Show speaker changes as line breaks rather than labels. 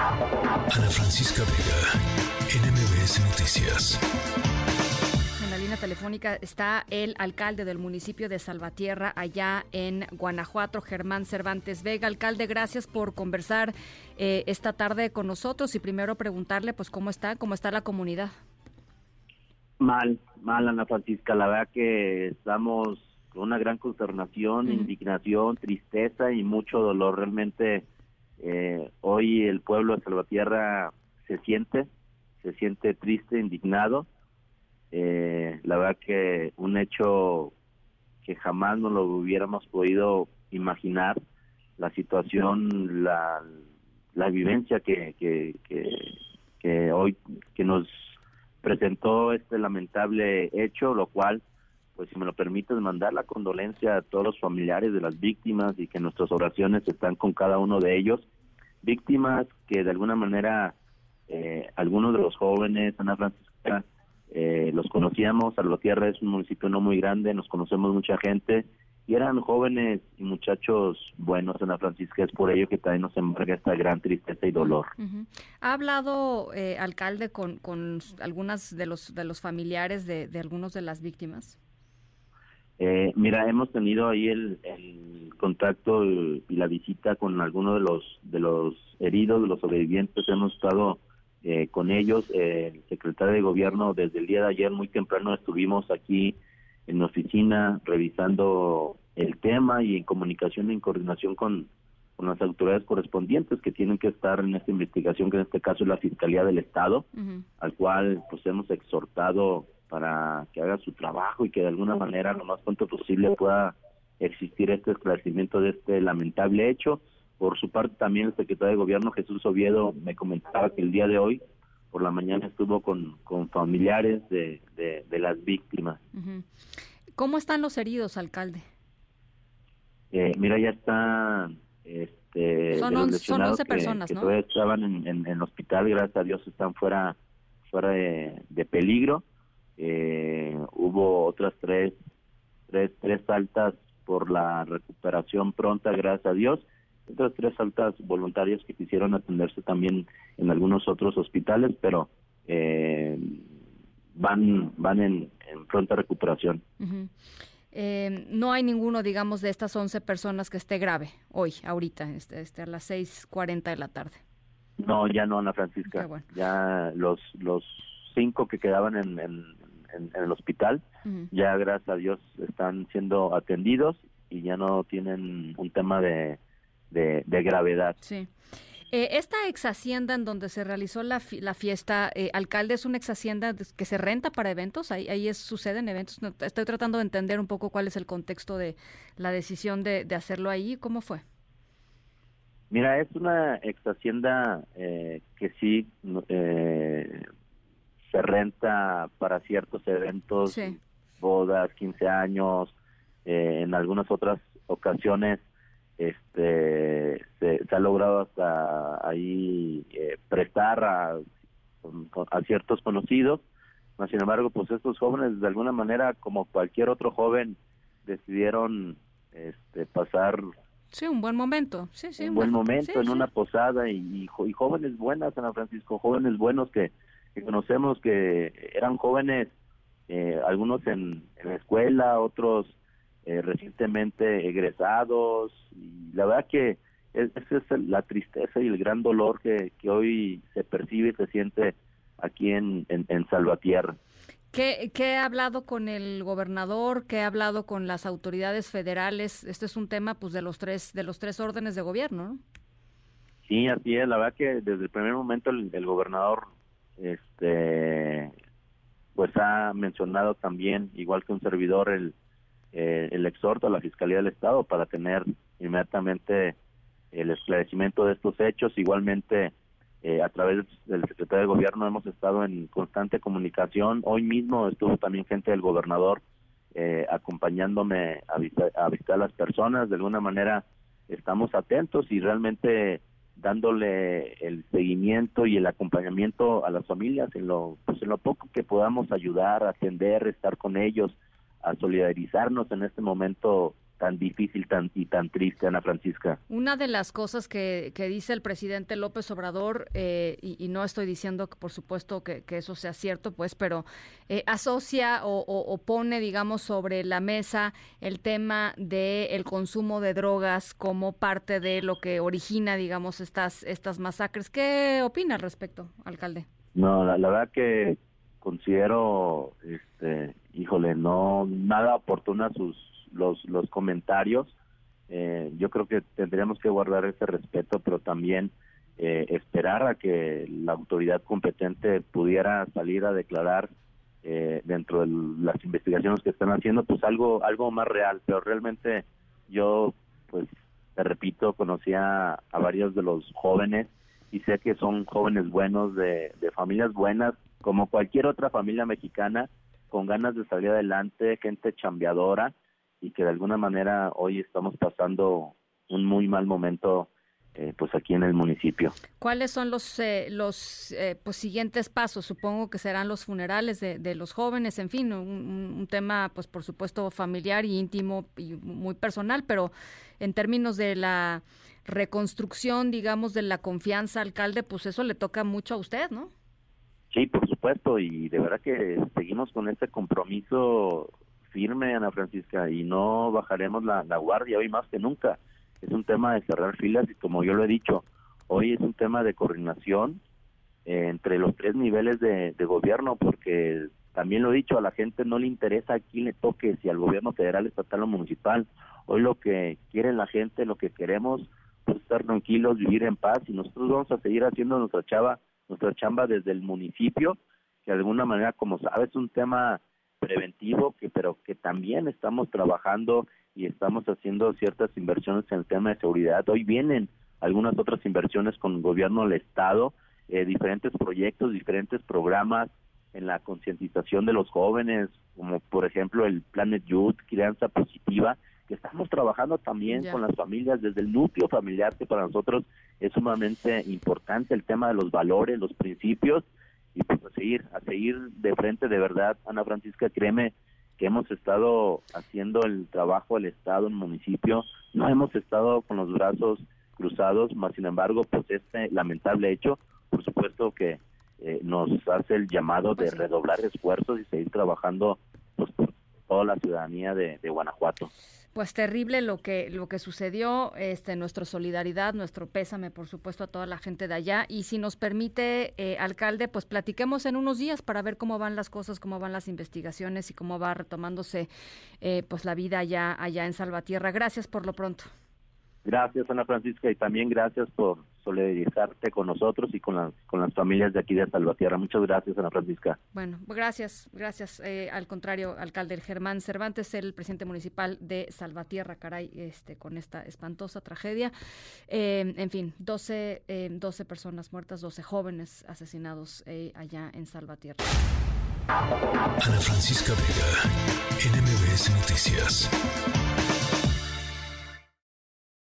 Ana Francisca Vega, NMBS Noticias.
En la línea telefónica está el alcalde del municipio de Salvatierra, allá en Guanajuato, Germán Cervantes Vega. Alcalde, gracias por conversar eh, esta tarde con nosotros y primero preguntarle, pues, cómo está, cómo está la comunidad.
Mal, mal, Ana Francisca. La verdad que estamos con una gran consternación, indignación, tristeza y mucho dolor. Realmente eh, hoy el pueblo de Salvatierra se siente, se siente triste, indignado. Eh, la verdad que un hecho que jamás no lo hubiéramos podido imaginar, la situación, la, la vivencia que, que, que, hoy que nos presentó este lamentable hecho, lo cual, si me lo permites, mandar la condolencia a todos los familiares de las víctimas y que nuestras oraciones están con cada uno de ellos. Víctimas que de alguna manera eh, algunos de los jóvenes, Ana Francisca, eh, los conocíamos, Salvatierra es un municipio no muy grande, nos conocemos mucha gente y eran jóvenes y muchachos buenos, Ana Francisca, es por ello que también nos embarga esta gran tristeza y dolor.
¿Ha hablado, eh, alcalde, con, con algunas de los, de los familiares de, de algunos de las víctimas?
Eh, mira, hemos tenido ahí el, el contacto y la visita con algunos de los de los heridos, de los sobrevivientes. Hemos estado eh, con ellos. el secretario de gobierno desde el día de ayer muy temprano estuvimos aquí en la oficina revisando el tema y en comunicación y en coordinación con, con las autoridades correspondientes que tienen que estar en esta investigación, que en este caso es la Fiscalía del Estado, al cual pues hemos exhortado para que haga su trabajo y que de alguna manera lo más pronto posible pueda existir este esclarecimiento de este lamentable hecho. Por su parte también el secretario de Gobierno Jesús Oviedo me comentaba que el día de hoy por la mañana estuvo con, con familiares de, de, las víctimas.
¿Cómo están los heridos, alcalde?
Eh, mira, ya está este,
son, 11, personas,
¿no? todavía estaban en, en, el hospital, gracias a Dios están fuera, fuera de, peligro. Eh, hubo otras tres, tres, tres altas por la recuperación pronta, gracias a Dios otras tres altas voluntarias que quisieron atenderse también en algunos otros hospitales, pero eh, van van en, pronta recuperación.
Eh, no hay ninguno, digamos, de estas 11 personas que esté grave hoy, ahorita, este, este, a las 6.40 de la tarde.
No, ya no, Ana Francisca. Ya los los cinco que quedaban en, en, el hospital, ya gracias a Dios están siendo atendidos y ya no tienen un tema de de, gravedad.
Sí. Eh, esta ex hacienda en donde se realizó la, la fiesta, eh, alcalde, es una ex hacienda que se renta para eventos, ahí, ahí es, suceden eventos. estoy tratando de entender un poco cuál es el contexto de la decisión de, hacerlo ahí. ¿Cómo fue?
Mira, es una ex hacienda eh, que sí eh, se renta para ciertos eventos, bodas, 15 años, en algunas otras ocasiones este se, ha logrado hasta ahí eh, prestar a, a ciertos conocidos sin embargo pues estos jóvenes de alguna manera como cualquier otro joven decidieron este pasar
sí un buen momento sí sí
un buen momento en una posada y, y, jóvenes buenas San Francisco jóvenes buenos que, que conocemos que eran jóvenes eh, algunos en, en la escuela otros eh, recientemente egresados y la verdad que esa es la tristeza y el gran dolor que, que hoy se percibe y se siente aquí en, en, Salvatierra.
¿Qué, ¿Qué, ha hablado con el gobernador? ¿Qué ha hablado con las autoridades federales? Este es un tema pues de los tres de los tres órdenes de gobierno, ¿no?
Sí, así es. La verdad que desde el primer momento el, el gobernador, este, pues ha mencionado también, igual que un servidor, el, eh, el exhorto a la Fiscalía del Estado para tener inmediatamente el esclarecimiento de estos hechos. Igualmente, eh, a través del secretario de Gobierno hemos estado en constante comunicación. Hoy mismo estuvo también gente del gobernador eh, acompañándome a, visitar, a visitar a las personas. De alguna manera estamos atentos y realmente dándole el seguimiento y el acompañamiento a las familias en lo pues en lo poco que podamos ayudar, atender, estar con ellos, a solidarizarnos en este momento tan difícil tan y tan triste, Ana Francisca.
Una de las cosas que, que dice el presidente López Obrador, eh, y, no estoy diciendo que por supuesto que, eso sea cierto, pues, pero eh, asocia o, pone, digamos, sobre la mesa el tema del el consumo de drogas como parte de lo que origina, digamos, estas, estas masacres. ¿Qué opina al respecto, alcalde?
No, la, la verdad que considero, este, híjole, no nada oportuna sus los, los comentarios. Eh, yo creo que tendríamos que guardar ese respeto, pero también eh, esperar a que la autoridad competente pudiera salir a declarar eh, dentro de las investigaciones que están haciendo, pues algo algo más real. Pero realmente yo, pues, te repito, conocía a varios de los jóvenes y sé que son jóvenes buenos de, de familias buenas, como cualquier otra familia mexicana, con ganas de salir adelante, gente chambeadora y que de alguna manera hoy estamos pasando un muy mal momento eh, pues aquí en el municipio.
¿Cuáles son los eh, los eh, pues siguientes pasos? Supongo que serán los funerales de, de los jóvenes, en fin, un, un, tema pues por supuesto familiar y íntimo y muy personal, pero en términos de la reconstrucción, digamos, de la confianza, alcalde, pues eso le toca mucho a usted, ¿no?
Sí, por supuesto, y de verdad que seguimos con ese compromiso firme, Ana Francisca, y no bajaremos la, guardia hoy más que nunca. Es un tema de cerrar filas y como yo lo he dicho, hoy es un tema de coordinación eh, entre los tres niveles de, gobierno, porque también lo he dicho, a la gente no le interesa a quién le toque, si al gobierno federal, estatal o municipal. Hoy lo que quiere la gente, lo que queremos, pues estar tranquilos, vivir en paz y nosotros vamos a seguir haciendo nuestra chava, nuestra chamba desde el municipio, que de alguna manera, como sabes, es un tema preventivo, que pero que también estamos trabajando y estamos haciendo ciertas inversiones en el tema de seguridad. Hoy vienen algunas otras inversiones con el gobierno del estado, eh, diferentes proyectos, diferentes programas en la concientización de los jóvenes, como por ejemplo el Planet Youth, Crianza Positiva, que estamos trabajando también con las familias desde el núcleo familiar, que para nosotros es sumamente importante el tema de los valores, los principios, y pues a seguir, a seguir de frente de verdad, Ana Francisca, créeme que hemos estado haciendo el trabajo del Estado, el municipio, no hemos estado con los brazos cruzados, más sin embargo, pues este lamentable hecho, por supuesto que eh, nos hace el llamado de redoblar esfuerzos y seguir trabajando pues, por toda la ciudadanía de Guanajuato.
Pues terrible lo que lo que sucedió, este nuestra solidaridad, nuestro pésame, por supuesto, a toda la gente de allá. Y si nos permite, eh, alcalde, pues platiquemos en unos días para ver cómo van las cosas, cómo van las investigaciones y cómo va retomándose eh, pues la vida allá allá en Salvatierra. Gracias por lo pronto.
Gracias, Ana Francisca, y también gracias por solidarizarte con nosotros y con, las con las familias de aquí de Salvatierra. Muchas gracias, Ana Francisca.
Bueno, gracias, gracias. Eh, al contrario, alcalde Germán Cervantes, el presidente municipal de Salvatierra, caray, este, con esta espantosa tragedia. Eh, en fin, 12, eh, 12 personas muertas, 12 jóvenes asesinados eh, allá en Salvatierra.
Ana Francisca Vega, NMBS Noticias.